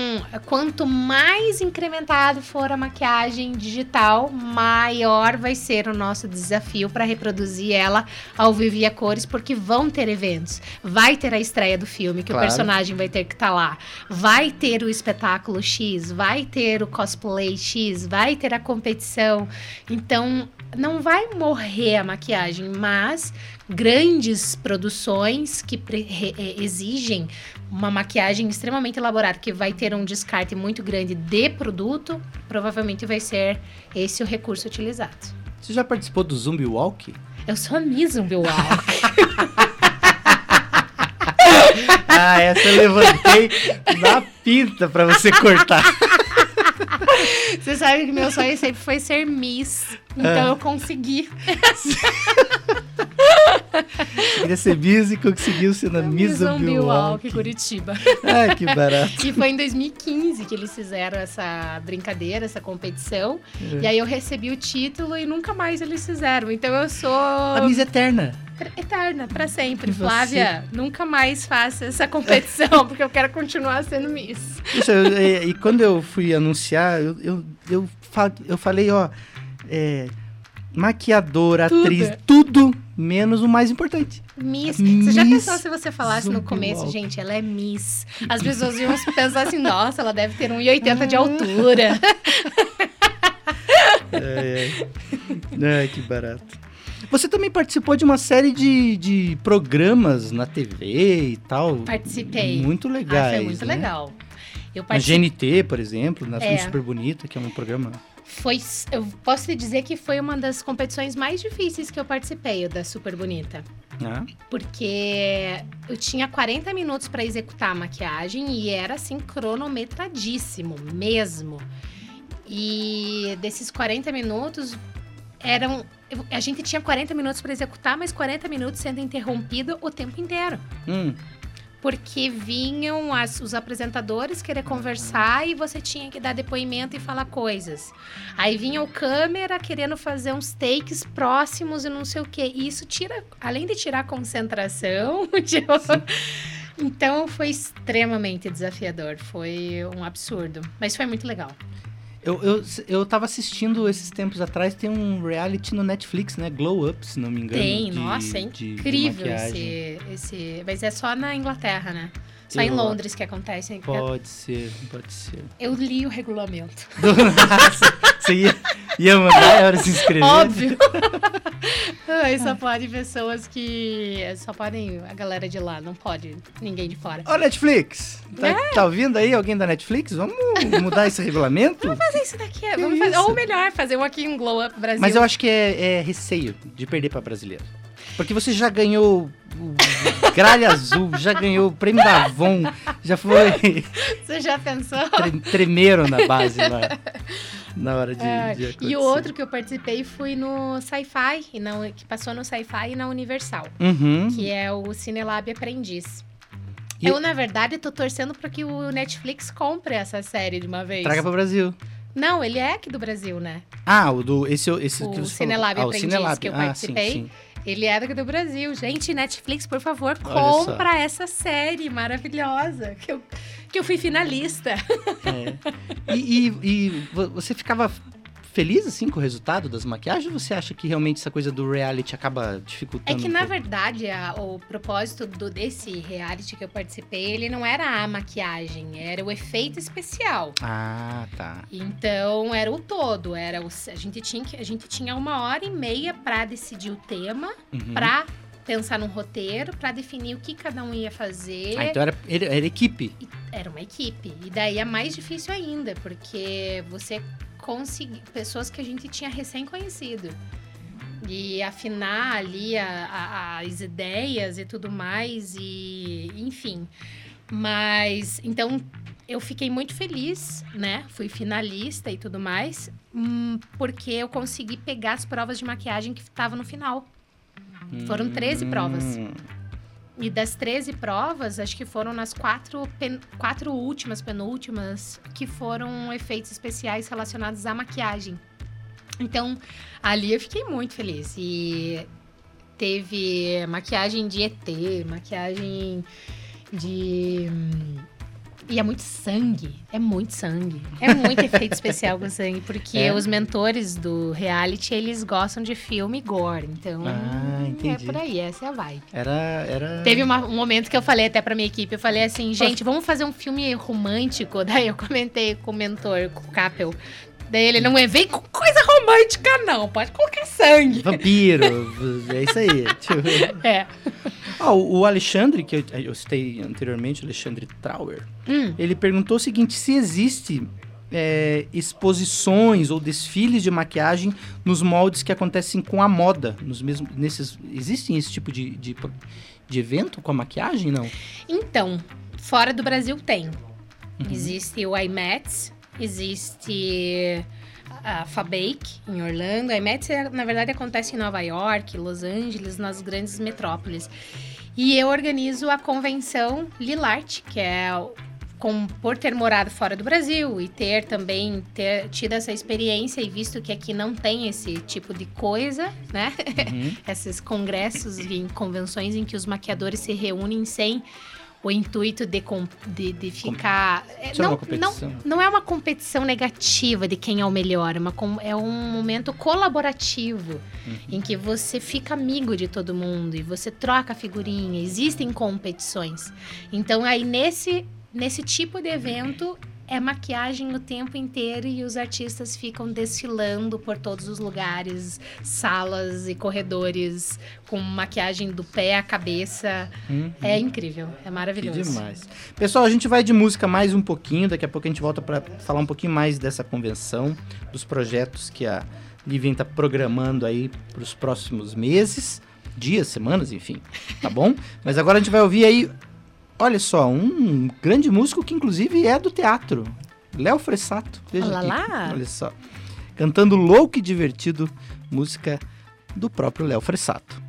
quanto mais incrementado for a maquiagem digital, maior vai ser o nosso desafio para reproduzir ela ao vivo e a cores, porque vão ter eventos. Vai ter a estreia do filme, que Claro. o personagem vai ter que estar lá. Vai ter o espetáculo X, vai ter o cosplay X, vai ter a competição. Então, não vai morrer a maquiagem, mas grandes produções que eh, exigem uma maquiagem extremamente elaborada, que vai ter um descarte muito grande de produto, provavelmente vai ser esse o recurso utilizado. Você já participou do Zumbi Walk? Eu sou a Miss Zumbi Walk. Ah, essa eu levantei na pinta pra você cortar. Você sabe que meu sonho sempre foi ser Miss. Então Ah. eu consegui. Queria ser e conseguiu ser na Walk, Walk. Curitiba. Ah, que barato. E foi em 2015 que eles fizeram essa brincadeira, essa competição. É. E aí eu recebi o título e nunca mais eles fizeram. Então eu sou A Miss Eterna. eterna, pra sempre. Você? Flávia, nunca mais faça essa competição, porque eu quero continuar sendo Miss. Puxa, eu- e, e quando eu fui anunciar, eu, eu, eu, eu falei, ó, é, maquiadora, Tudo. atriz, tudo menos o mais importante. Miss. Você já Miss pensou se você falasse no começo, gente, ela é Miss? As pessoas iam pensar assim, nossa, ela deve ter 1,80 de altura. É, é. Ai, que barato. Você também participou de uma série de, de programas na TV e tal. Participei. Muito legais. ah, foi muito né? legal. Eu Na participei. GNT, por exemplo, na É. Super Bonita, que é um programa. Foi, eu posso te dizer que foi uma das competições mais difíceis que eu participei, o da Super Bonita. né? Porque eu tinha 40 minutos para executar a maquiagem e era assim cronometradíssimo mesmo. E desses 40 minutos eram a gente tinha 40 minutos para executar, mas 40 minutos sendo interrompido o tempo inteiro. Hum, Porque vinham as- os apresentadores querer conversar e você tinha que dar depoimento e falar coisas. Aí vinha o câmera querendo fazer uns takes próximos e não sei o quê. E isso tira, além de tirar a concentração, então foi extremamente desafiador. Foi um absurdo. Mas foi muito legal. Eu, eu, eu tava assistindo esses tempos atrás, tem um reality no Netflix, né? Glow Up, se não me engano. Tem, de- nossa, é de- de incrível maquiagem. esse, esse. Mas é só na Inglaterra, né? Só em Eu- Londres que acontece. Pode ser, pode ser. Eu li o regulamento. Você ia, ia mandar a hora se inscrever? Óbvio. Ai, só pode pessoas que. Só podem a galera de lá, não pode ninguém de fora. Ô, Netflix, tá, É. tá ouvindo aí alguém da Netflix? Vamos mudar esse regulamento? Fazer isso daqui, é, Que vamos fazer. isso? Ou melhor, fazer um aqui um Glow Up Brasil. Mas eu acho que é, é receio de perder pra brasileiro. Porque você já ganhou o Gralha Azul, já ganhou o prêmio da Avon, já foi Você já pensou? tre tremeram na base lá. Na hora de, Ai, de e o outro que eu participei foi no Sci-Fi, que passou no Sci-Fi e na Universal, Uhum. que é o Cinelab Aprendiz. E- Eu, na verdade, tô torcendo para que o Netflix compre essa série de uma vez. Traga pro Brasil. Não, ele é aqui do Brasil, né? Ah, o do. Esse, esse O que você Cinelab falou. Ah, o Aprendiz Cinelab. que eu ah, participei. Sim, sim. Ele é daqui do Brasil. Gente, Netflix, por favor, Olha só. compra essa série maravilhosa. Que eu, que eu fui finalista. É. E, e- e vo- você ficava feliz assim com o resultado das maquiagens ou você acha que realmente essa coisa do reality acaba É dificultando? que, um na verdade, a- o propósito do, desse reality que eu participei, ele não era a maquiagem, era o efeito especial. Ah, tá. Então, era o todo. Era o, a, gente tinha, que- a gente tinha uma hora e meia para decidir o tema, Uhum. para pensar num roteiro, para definir o que cada um ia fazer. Ah, então era, era, era equipe. Era uma equipe. E daí é mais difícil ainda, porque você conseguir pessoas que a gente tinha recém conhecido. E afinar ali a- a- as ideias e tudo mais, e enfim. Mas então eu fiquei muito feliz, né? Fui finalista e tudo mais, hum, porque eu consegui pegar as provas de maquiagem que estavam no final. Foram 13 provas. Hum. E das 13 provas, acho que foram nas quatro, pen- quatro últimas, penúltimas, que foram efeitos especiais relacionados à maquiagem. Então, ali eu fiquei muito feliz. E teve maquiagem de ET, maquiagem de. E é muito sangue. É muito sangue. É muito efeito especial com sangue. Porque É? os mentores do reality, eles gostam de filme gore. Então. Ah, É por aí, essa é a vibe. Era. era... Teve uma- um momento que eu falei até pra minha equipe, eu falei assim, gente, vamos fazer um filme romântico? Daí eu comentei com o mentor, com o Capel. Daí ele não é, vem com coisa romântica não, pode colocar sangue. Vampiro, é isso aí. Tipo, É. Ah, o o Alexandre, que eu, eu citei anteriormente, o Alexandre Trauer, Hum. ele perguntou o seguinte: se existe é, exposições ou desfiles de maquiagem nos moldes que acontecem com a moda, nos mesmos, nesses, existem esse tipo de, de, de evento com a maquiagem, não? Então, fora do Brasil tem. Uhum. Existe o IMATS, existe a Fabake em Orlando. A IMATS, é, na verdade, acontece em Nova York, Los Angeles, nas grandes metrópoles. E eu organizo a convenção Lilart, que é com, por ter morado fora do Brasil e ter também ter tido essa experiência e visto que aqui não tem esse tipo de coisa, né? Uhum. esses congressos e convenções em que os maquiadores se reúnem sem o intuito de, de, de ficar. é, é não, não, não é uma competição negativa de quem é o melhor, é, uma é um momento colaborativo Uhum. em que você fica amigo de todo mundo e você troca figurinha, existem competições. Então aí nesse, nesse tipo de evento é maquiagem o tempo inteiro e os artistas ficam desfilando por todos os lugares, salas e corredores com maquiagem do pé à cabeça. Uhum. É incrível, é Que maravilhoso. demais. Pessoal, a gente vai de música mais um pouquinho. Daqui a pouco a gente volta para falar um pouquinho mais dessa convenção, dos projetos que a Livian está programando aí para os próximos meses, dias, semanas, enfim. Tá bom? Mas agora a gente vai ouvir aí, olha só, um grande músico que inclusive é do teatro. Léo Fressato. Veja Olá aqui. lá. Olha só. Cantando Louco e Divertido, música do próprio Léo Fressato.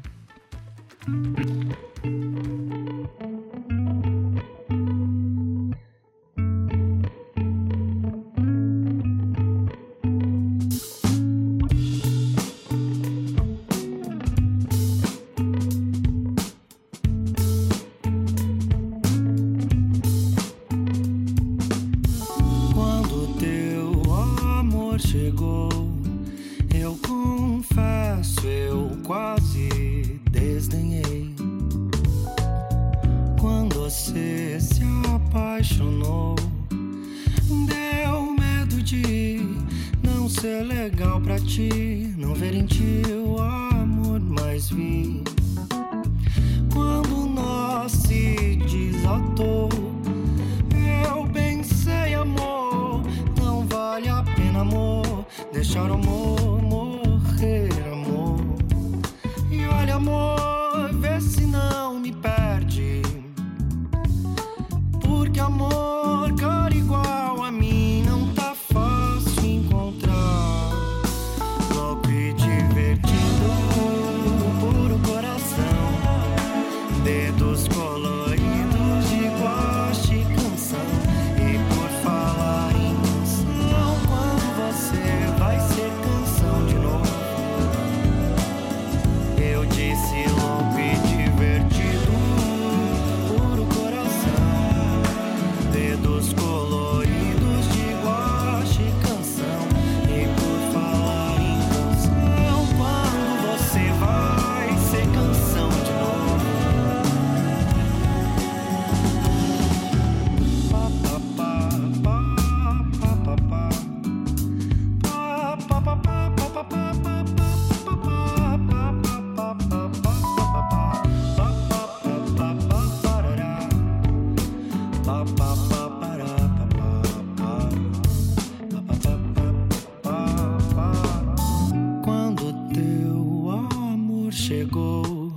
Quando teu amor chegou,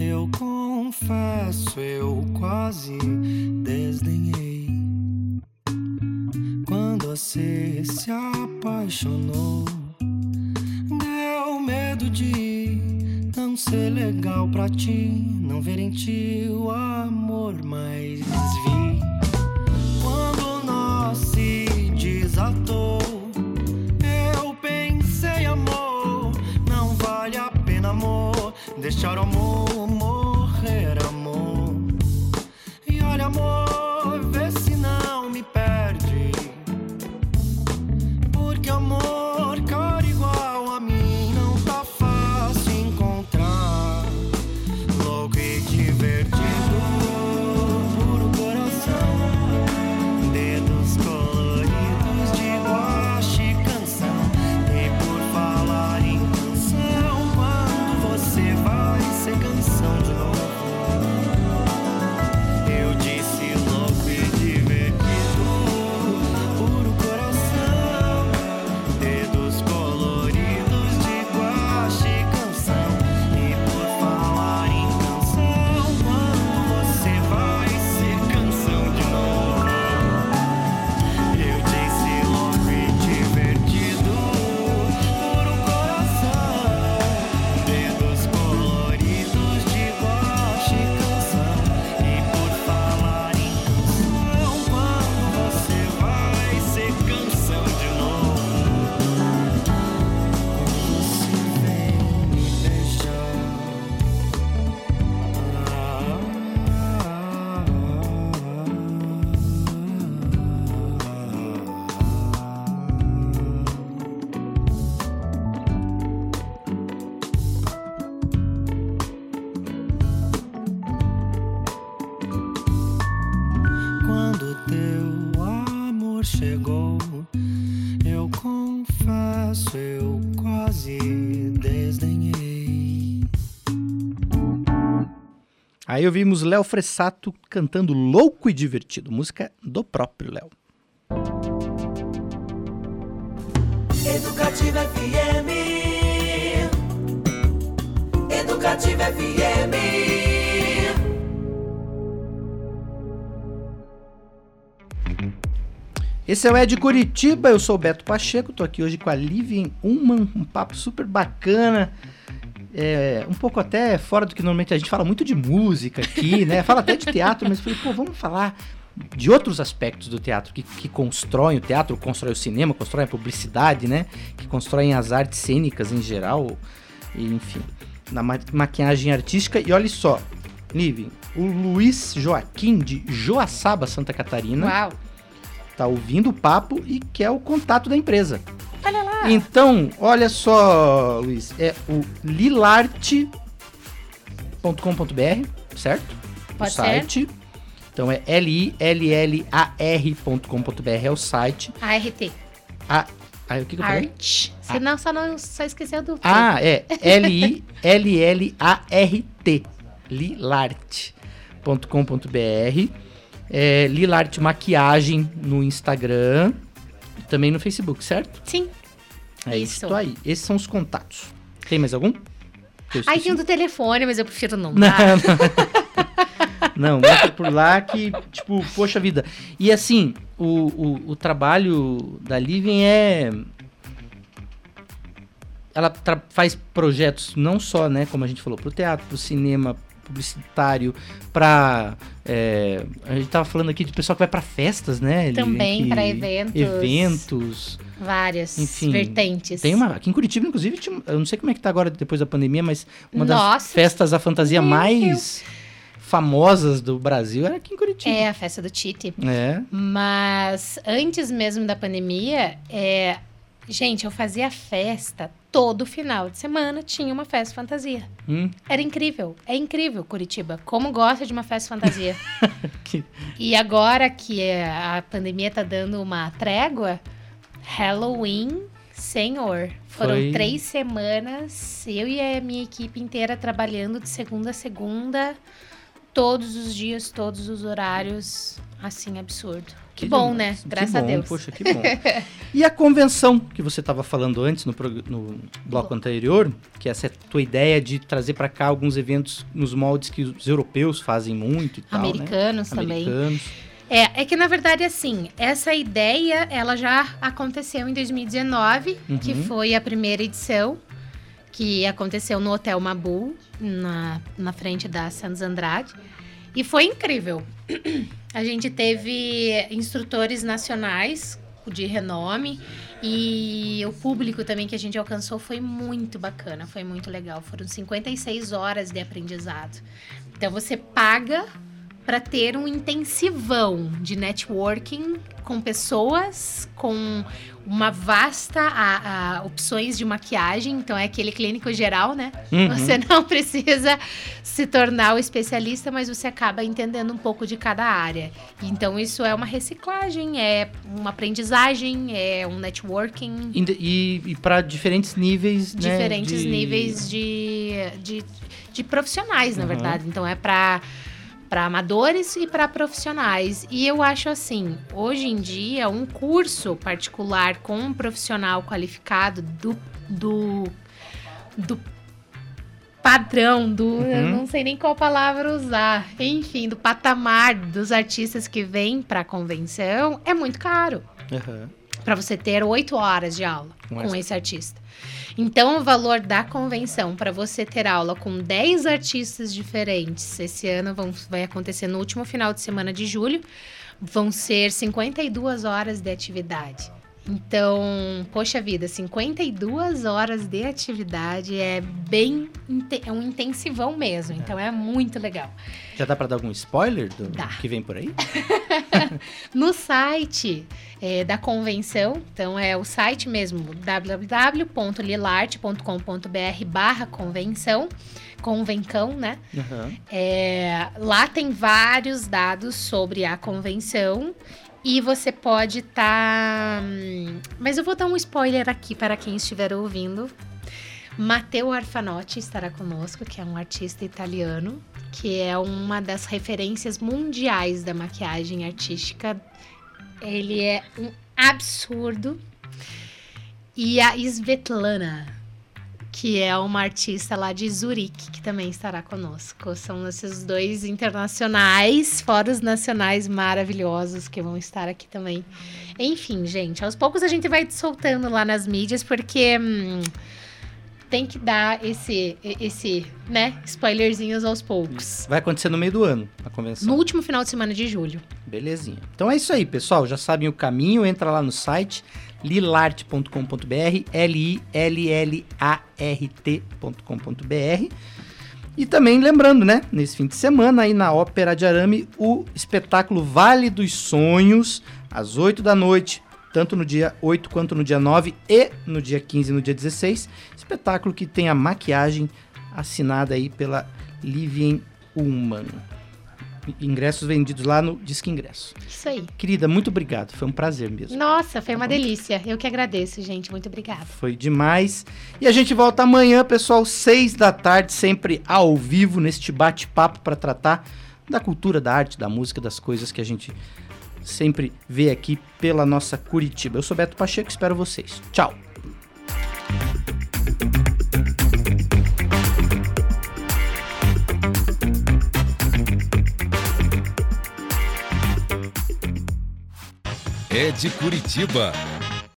eu confesso, eu quase desdenhei. Quando você se apaixonou, deu medo de não ser legal pra ti, não ver em ti o amor mais vi. Aí ouvimos Léo Fressato cantando Louco e Divertido, música do próprio Léo. Educativa FM. Educativa FM. Esse é o Ed Curitiba, eu sou o Beto Pacheco, tô aqui hoje com a Livian Uman, um papo super bacana. É, um pouco até fora do que normalmente a gente fala muito de música aqui, né? Fala até de teatro, mas falei, pô, vamos falar de outros aspectos do teatro que, que constroem o teatro, constrói o cinema, constrói a publicidade, né? Que constroem as artes cênicas em geral, e, enfim, na ma maquiagem artística. E olha só, Livian, o Luiz Joaquim de Joaçaba, Santa Catarina, Uau. tá ouvindo o papo e quer o contato da empresa. Olha lá. Então, olha só, Luiz, é o lilarte.com.br, certo? Pode o ser. site. Então é L-I-L-L-A-R.com.br é o site. ART. A, aí o que, que eu falei? Art. Você não, só não só esqueceu do. Ah, é L-I-L-L-A-R-T. Lilarte.com.br. É, Lilarte Maquiagem no Instagram. Também no Facebook, certo? Sim. É Isso. isso aí. Esses são os contatos. Tem mais algum? Aí tem do telefone, mas eu prefiro não Não, não. não, por lá que, tipo, poxa vida. E assim, o, o, o trabalho da Livian é. Ela faz projetos não só, né, como a gente falou, pro teatro, pro cinema, publicitário, pra. é, a gente tava falando aqui de pessoal que vai pra festas, né? Também pra eventos. Eventos. Várias Enfim, vertentes. Tem uma. Aqui em Curitiba, inclusive, tinha- eu não sei como é que tá agora depois da pandemia, mas uma das Nossa. festas à fantasia mais famosas do Brasil era aqui em Curitiba. É a festa do Tite. É. Mas antes mesmo da pandemia, é... gente, eu fazia festa todo final de semana, tinha uma festa fantasia. Hum, Era incrível. É incrível, Curitiba. Como gosta de uma festa fantasia. que- E agora que é, a pandemia tá dando uma trégua, Halloween, senhor. Foram Foi- três semanas, eu e a minha equipe inteira trabalhando de segunda a segunda, todos os dias, todos os horários, assim, absurdo. Que, bom, demais. né? Que Graças a bom, Deus. Poxa, que bom. e a convenção que você estava falando antes no, no bloco anterior, que essa é a tua ideia de trazer para cá alguns eventos nos moldes que os europeus fazem muito e tal, né? Americanos também. Americanos. É, é que na verdade, assim, essa ideia, ela já aconteceu em 2019, que Uhum. foi a primeira edição, que aconteceu no Hotel Mabu, na, na frente da Santos Andrade. E foi incrível. A gente teve instrutores nacionais de renome. E o público também que a gente alcançou foi muito bacana, foi muito legal. Foram 56 horas de aprendizado. Então você paga para ter um intensivão de networking com pessoas, com uma vasta a, a, opções de maquiagem. Então é aquele clínico geral, né? Uhum. Você não precisa se tornar o especialista, mas você acaba entendendo um pouco de cada área. Então isso é uma reciclagem, é uma aprendizagem, é um networking. E, e, e para diferentes níveis, né, Diferentes né? de... níveis de, de, de profissionais, na uhum. verdade. Então é para para amadores e para profissionais. E eu acho assim, hoje em dia, um curso particular com um profissional qualificado do, do, do padrão, do. Uhum. Eu não sei nem qual palavra usar. Enfim, do patamar dos artistas que vêm para a convenção é muito caro. Uhum. Para você ter oito horas de aula Mas... com esse artista. Então, o valor da convenção para você ter aula com 10 artistas diferentes, esse ano vão, vai acontecer no último final de semana de julho, vão ser 52 horas de atividade. Então, poxa vida, 52 horas de atividade é bem é um intensivão mesmo. Então é muito legal. Já dá para dar algum spoiler do dá. que vem por aí? no site é, da convenção, então é o site mesmo www.lilarte.com.br/barra convenção convencão, né? Uhum. É, lá tem vários dados sobre a convenção e você pode estar. Tá... Mas eu vou dar um spoiler aqui para quem estiver ouvindo. Matteo Arfanotti estará conosco, que é um artista italiano, que é uma das referências mundiais da maquiagem artística. Ele é um absurdo. E a Svetlana, que é uma artista lá de Zurique, que também estará conosco. São esses dois internacionais, fora os nacionais maravilhosos que vão estar aqui também. Enfim, gente, aos poucos a gente vai soltando lá nas mídias, porque hum, tem que dar esse, esse, né, spoilerzinhos aos poucos. Vai acontecer no meio do ano, a convenção. No último final de semana de julho. Belezinha. Então é isso aí, pessoal. Já sabem o caminho, entra lá no site lilart.com.br, L-I-L-L-A-R-T.com.br. E também lembrando, né, nesse fim de semana aí na Ópera de Arame, o espetáculo Vale dos Sonhos, às 8 da noite, tanto no dia 8 quanto no dia 9 e no dia 15 e no dia 16. Espetáculo que tem a maquiagem assinada aí pela Livien Ullmann ingressos vendidos lá no Disque Ingresso. Isso aí. Querida, muito obrigado. Foi um prazer mesmo. Nossa, foi tá uma bom? delícia. Eu que agradeço, gente. Muito obrigada. Foi demais. E a gente volta amanhã, pessoal, seis da tarde, sempre ao vivo, neste bate-papo para tratar da cultura, da arte, da música, das coisas que a gente sempre vê aqui pela nossa Curitiba. Eu sou Beto Pacheco, espero vocês. Tchau. é de Curitiba